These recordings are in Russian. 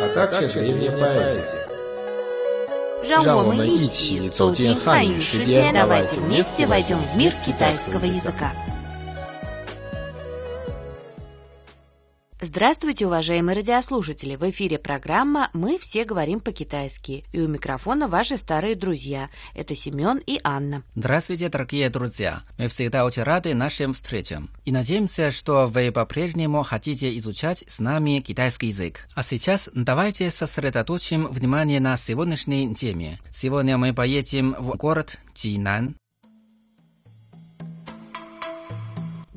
а также древняя поэзия. 让我让我们一们一起起走走进进汉汉语语世界世界， давайте давайте вместе вместе войдем в мир китайского китайского языка. Здравствуйте, уважаемые радиослушатели! В эфире программа «Мы все говорим по-китайски». И у микрофона ваши старые друзья. Это Семен и Анна. Здравствуйте, дорогие друзья! Мы всегда очень рады нашим встречам. И надеемся, что вы по-прежнему хотите изучать с нами китайский язык. А сейчас давайте сосредоточим внимание на сегодняшней теме. Сегодня мы поедем в город Динан.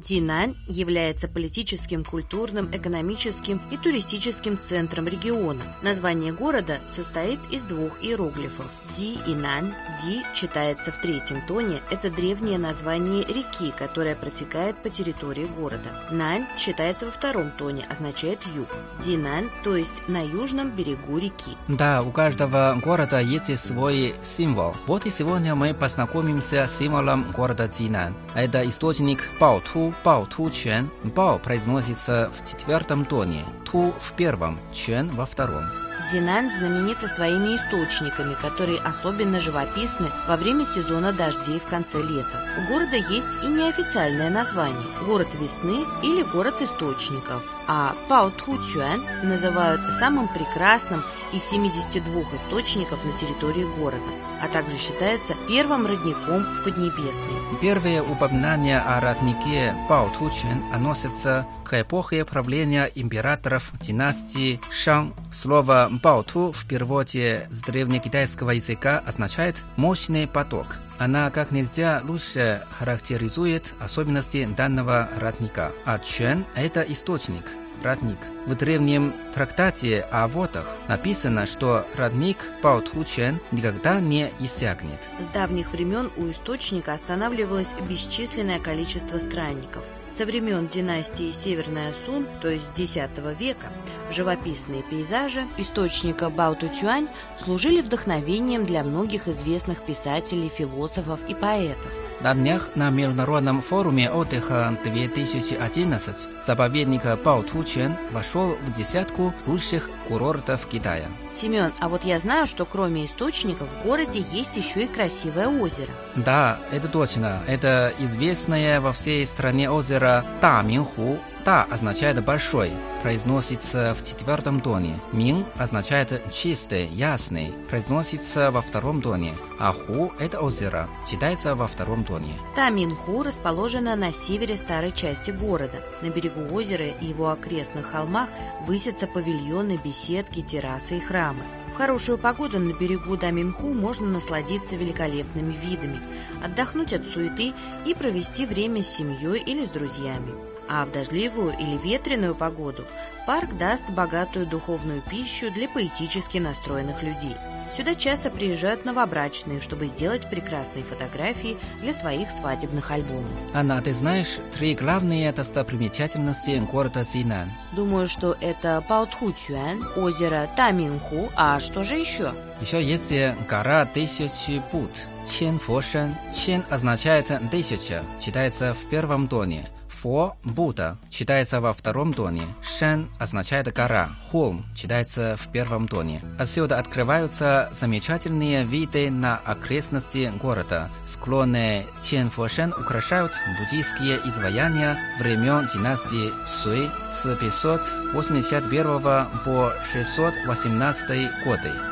Динань является политическим, культурным, экономическим и туристическим центром региона. Название города состоит из двух иероглифов. Ди и Нань. Ди читается в третьем тоне. Это древнее название реки, которая протекает по территории города. Нань читается во втором тоне, означает юг. Динань, то есть на южном берегу реки. Да, у каждого города есть свой символ. Вот и сегодня мы познакомимся с символом города Динан. Это источник Баоту, Баоту-Чуан. Бао произносится в четвертом тоне, Ту в первом, Чуан во втором. Динань знаменита своими источниками, которые особенно живописны во время сезона дождей в конце лета. У города есть и неофициальное название – город весны или город источников. А Паотхучуан называют самым прекрасным из 72 источников на территории города, а также считается первым родником в Поднебесной. Первые упоминания о роднике Баотучен относятся к эпохе правления императоров династии Шан. Слово Баоту в переводе с древнекитайского языка означает «мощный поток». Она как нельзя лучше характеризует особенности данного родника. А Чуэн – это источник, родник. В древнем трактате о водах написано, что родник Баотхучен никогда не иссякнет. С давних времен у источника останавливалось бесчисленное количество странников. Со времен династии Северная Сун, то есть X века, живописные пейзажи источника Баотучуань служили вдохновением для многих известных писателей, философов и поэтов. На днях на Международном форуме отдыха 2011 заповедник Баотучен вошел в десятку лучших курортов Китая. Семен, а вот я знаю, что кроме источников в городе есть еще и красивое озеро. Да, это точно. Это известное во всей стране озеро Даминху. Та означает большой, произносится в четвертом тоне. Мин означает чистый, ясный, произносится во втором тоне. А ху – это озеро, читается во втором тоне. Таминху расположена на севере старой части города. На берегу озера и его окрестных холмах высятся павильоны, беседки, террасы и храмы. В хорошую погоду на берегу Даминху можно насладиться великолепными видами, отдохнуть от суеты и провести время с семьей или с друзьями. А в дождливую или ветреную погоду парк даст богатую духовную пищу для поэтически настроенных людей. Сюда часто приезжают новобрачные, чтобы сделать прекрасные фотографии для своих свадебных альбомов. Анна, ты знаешь три главные достопримечательности города Зинан? Думаю, что это Паутхучуан, озеро Таминху, а что же еще? Еще есть гора Тысячи Пут, Чен Фошен. Чен означает тысяча, читается в первом тоне. Фо – Будда, читается во втором тоне. Шен означает гора, холм, читается в первом тоне. Отсюда открываются замечательные виды на окрестности города. Склоны Ченфошен украшают буддийские изваяния времен династии Суй с 581 по 618 годы.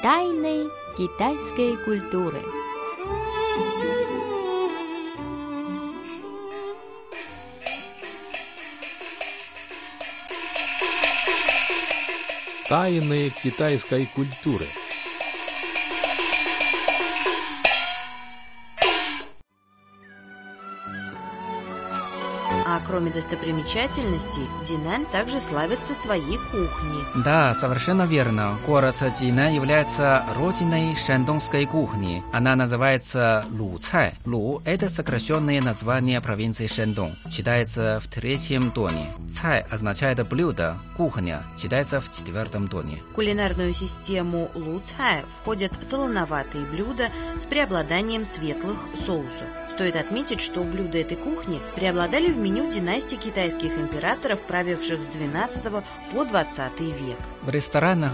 Тайны китайской культуры. Тайны китайской культуры. Кроме достопримечательностей, Динань также славится своей кухней. Да, совершенно верно. Город Динань является родиной шандонской кухни. Она называется Луцай. Лу – это сокращенное название провинции Шандон. Читается в третьем тоне. Цай означает блюдо, кухня. Читается в четвертом тоне. В кулинарную систему Луцай входят солоноватые блюда с преобладанием светлых соусов. Стоит отметить, что блюда этой кухни преобладали в меню династии китайских императоров, правивших с 12 по 20 век. В ресторанах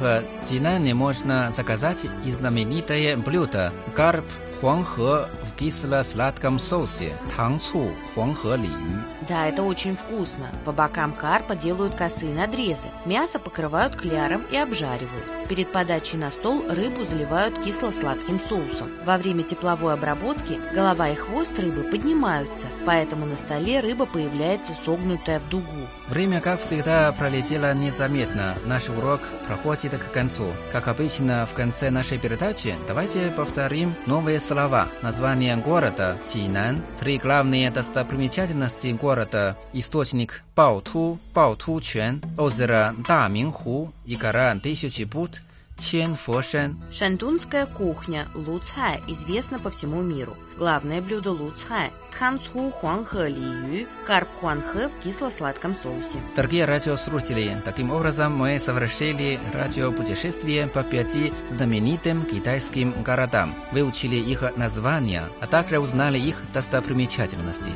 Динане можно заказать и знаменитое блюдо карп хуанхэ в кисло-сладком соусе тангцу хуанхэ лию. Да, это очень вкусно. По бокам карпа делают косые надрезы. Мясо покрывают кляром и обжаривают. Перед подачей на стол рыбу заливают кисло-сладким соусом. Во время тепловой обработки голова и хвост рыбы поднимаются, поэтому на столе рыба появляется согнутая в дугу. Время, как всегда, пролетело незаметно. Наш урок проходит к концу. Как обычно, в конце нашей передачи давайте повторим новые слова. Название города Динан, три главные достопримечательности города, источник Баоту, Баоту-Чуан, озеро Даминху и гора Тысячи Пут, Чен-Фошен. Шандунская кухня луцай известна по всему миру. Главное блюдо луцай – тханцу хуанхэ лию, карп хуанхэ в кисло-сладком соусе. Дорогие радиослушатели, таким образом мы совершили радиопутешествие по пяти знаменитым китайским городам, выучили их названия, а также узнали их достопримечательности.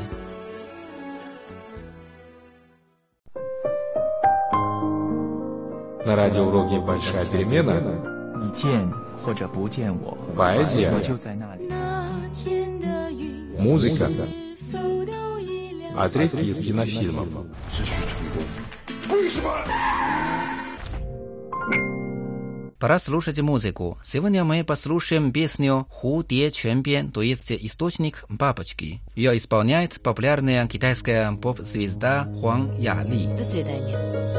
На радиоуроке «Большая перемена» поэзия, музыка, отрывки а из кинофильмов. Пора слушать музыку. Сегодня мы послушаем песню «Худие Чемпион», то есть «Источник бабочки». Ее исполняет популярная китайская поп-звезда Хуан Яли. До свидания.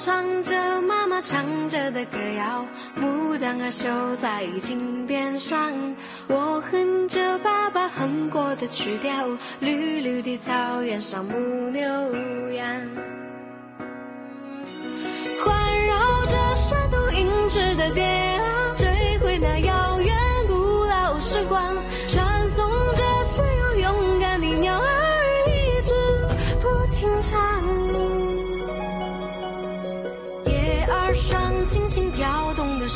唱着妈妈唱着的歌谣，牡丹啊绣在襟边上。我哼着爸爸哼过的曲调，绿绿的草原上牧牛羊。环绕着山都银质的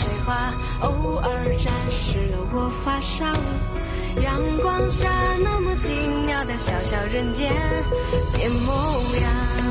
水花偶尔沾湿了我发梢。阳光下那么奇妙的小小人间变模样